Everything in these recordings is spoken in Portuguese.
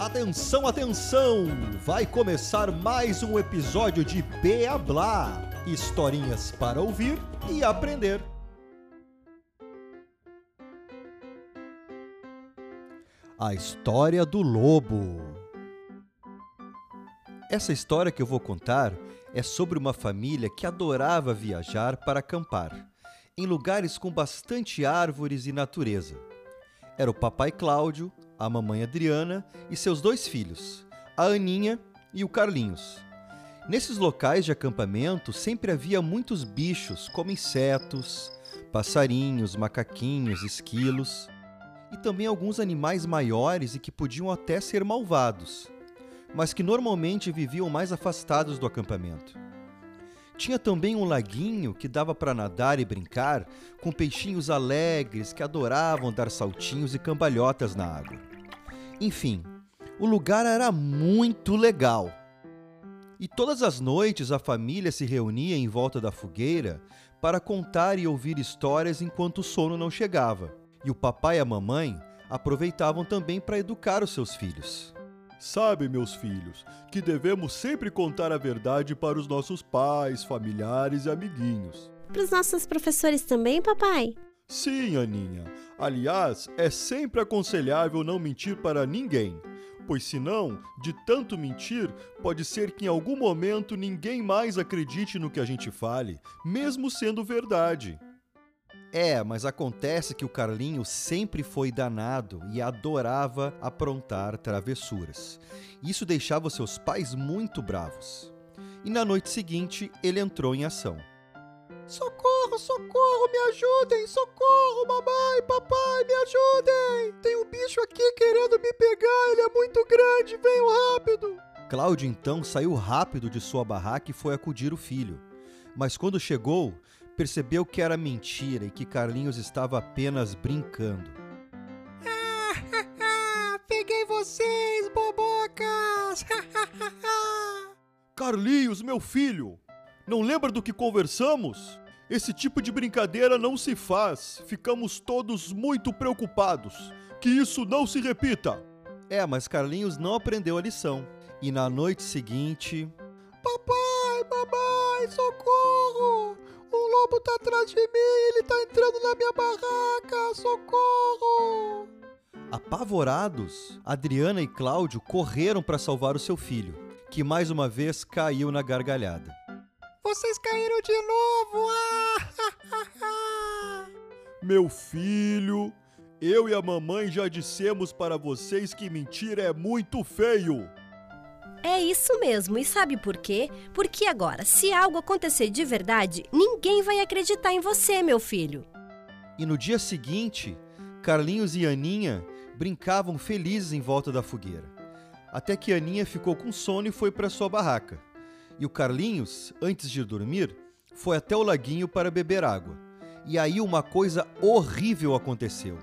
Atenção, atenção! Vai começar mais um episódio de Beablá. Historinhas para ouvir e aprender. A história do lobo. Essa história que eu vou contar é sobre uma família que adorava viajar para acampar, em lugares com bastante árvores e natureza. Era o papai Cláudio, a mamãe Adriana e seus dois filhos, a Aninha e o Carlinhos. Nesses locais de acampamento sempre havia muitos bichos, como insetos, passarinhos, macaquinhos, esquilos e também alguns animais maiores e que podiam até ser malvados, mas que normalmente viviam mais afastados do acampamento. Tinha também um laguinho que dava para nadar e brincar com peixinhos alegres que adoravam dar saltinhos e cambalhotas na água. Enfim, o lugar era muito legal. E todas as noites a família se reunia em volta da fogueira para contar e ouvir histórias enquanto o sono não chegava. E o papai e a mamãe aproveitavam também para educar os seus filhos. Sabe, meus filhos, que devemos sempre contar a verdade para os nossos pais, familiares e amiguinhos. Para os nossos professores também, papai? Sim, Aninha. Aliás, é sempre aconselhável não mentir para ninguém, pois senão, de tanto mentir, pode ser que em algum momento ninguém mais acredite no que a gente fale, mesmo sendo verdade. É, mas acontece que o Carlinho sempre foi danado e adorava aprontar travessuras. Isso deixava seus pais muito bravos. E na noite seguinte, ele entrou em ação. Socorro, socorro, me ajudem! Socorro, mamãe, papai, me ajudem! Tem um bicho aqui querendo me pegar, ele é muito grande, venham rápido! Cláudio então saiu rápido de sua barraca e foi acudir o filho. Mas quando chegou, percebeu que era mentira e que Carlinhos estava apenas brincando. Ah, peguei vocês, bobocas! Carlinhos, meu filho! Não lembra do que conversamos? Esse tipo de brincadeira não se faz. Ficamos todos muito preocupados. Que isso não se repita. É, mas Carlinhos não aprendeu a lição. E na noite seguinte. Papai, mamãe, socorro! Um lobo tá atrás de mim, ele tá entrando na minha barraca, socorro! Apavorados, Adriana e Cláudio correram para salvar o seu filho, que mais uma vez caiu na gargalhada. Vocês caíram de novo! Ah! Meu filho, eu e a mamãe já dissemos para vocês que mentir é muito feio. É isso mesmo, e sabe por quê? Porque agora, se algo acontecer de verdade, ninguém vai acreditar em você, meu filho. E no dia seguinte, Carlinhos e Aninha brincavam felizes em volta da fogueira. Até que Aninha ficou com sono e foi para sua barraca. E o Carlinhos, antes de dormir, foi até o laguinho para beber água. E aí uma coisa horrível aconteceu.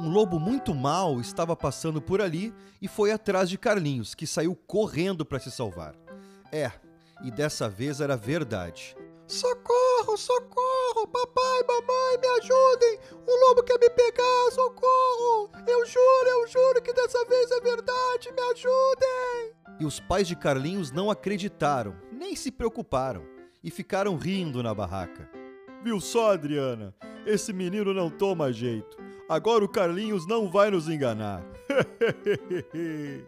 Um lobo muito mau estava passando por ali e foi atrás de Carlinhos, que saiu correndo para se salvar. É, e dessa vez era verdade. Socorro, socorro! Papai, mamãe, me ajudem! O lobo quer me pegar, socorro! Eu juro, eu juro que dessa vez é verdade, me ajudem! E os pais de Carlinhos não acreditaram, nem se preocuparam, e ficaram rindo na barraca. Viu só, Adriana? Esse menino não toma jeito. Agora o Carlinhos não vai nos enganar.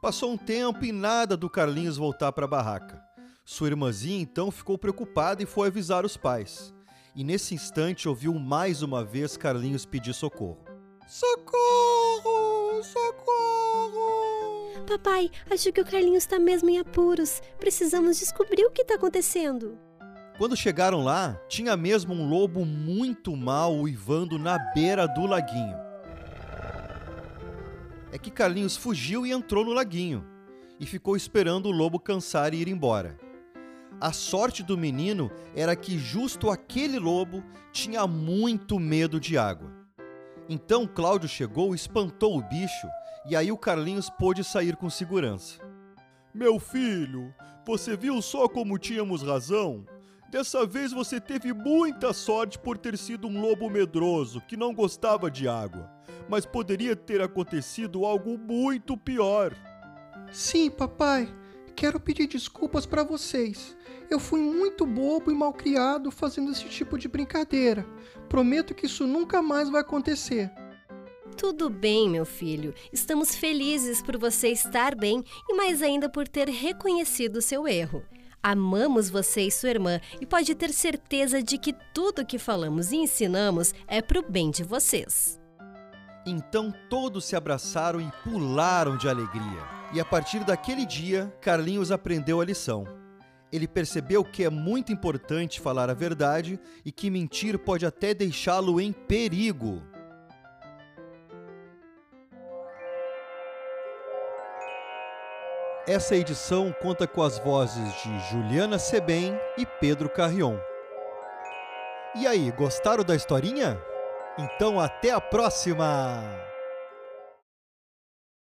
Passou um tempo e nada do Carlinhos voltar para a barraca. Sua irmãzinha então ficou preocupada e foi avisar os pais. E nesse instante ouviu mais uma vez Carlinhos pedir socorro. Socorro! Socorro! Papai, acho que o Carlinhos está mesmo em apuros. Precisamos descobrir o que está acontecendo. Quando chegaram lá, tinha mesmo um lobo muito mal uivando na beira do laguinho. É que Carlinhos fugiu e entrou no laguinho e ficou esperando o lobo cansar e ir embora. A sorte do menino era que justo aquele lobo tinha muito medo de água. Então Cláudio chegou, espantou o bicho e aí o Carlinhos pôde sair com segurança. Meu filho, você viu só como tínhamos razão? Dessa vez você teve muita sorte por ter sido um lobo medroso que não gostava de água. mas poderia ter acontecido algo muito pior. Sim, papai. Quero pedir desculpas para vocês. Eu fui muito bobo e malcriado fazendo esse tipo de brincadeira. Prometo que isso nunca mais vai acontecer. Tudo bem, meu filho. Estamos felizes por você estar bem e mais ainda por ter reconhecido seu erro. Amamos você e sua irmã e pode ter certeza de que tudo que falamos e ensinamos é pro bem de vocês. Então todos se abraçaram e pularam de alegria. E a partir daquele dia, Carlinhos aprendeu a lição. Ele percebeu que é muito importante falar a verdade e que mentir pode até deixá-lo em perigo. Essa edição conta com as vozes de Juliana Sebem e Pedro Carrion. E aí, gostaram da historinha? Então até a próxima!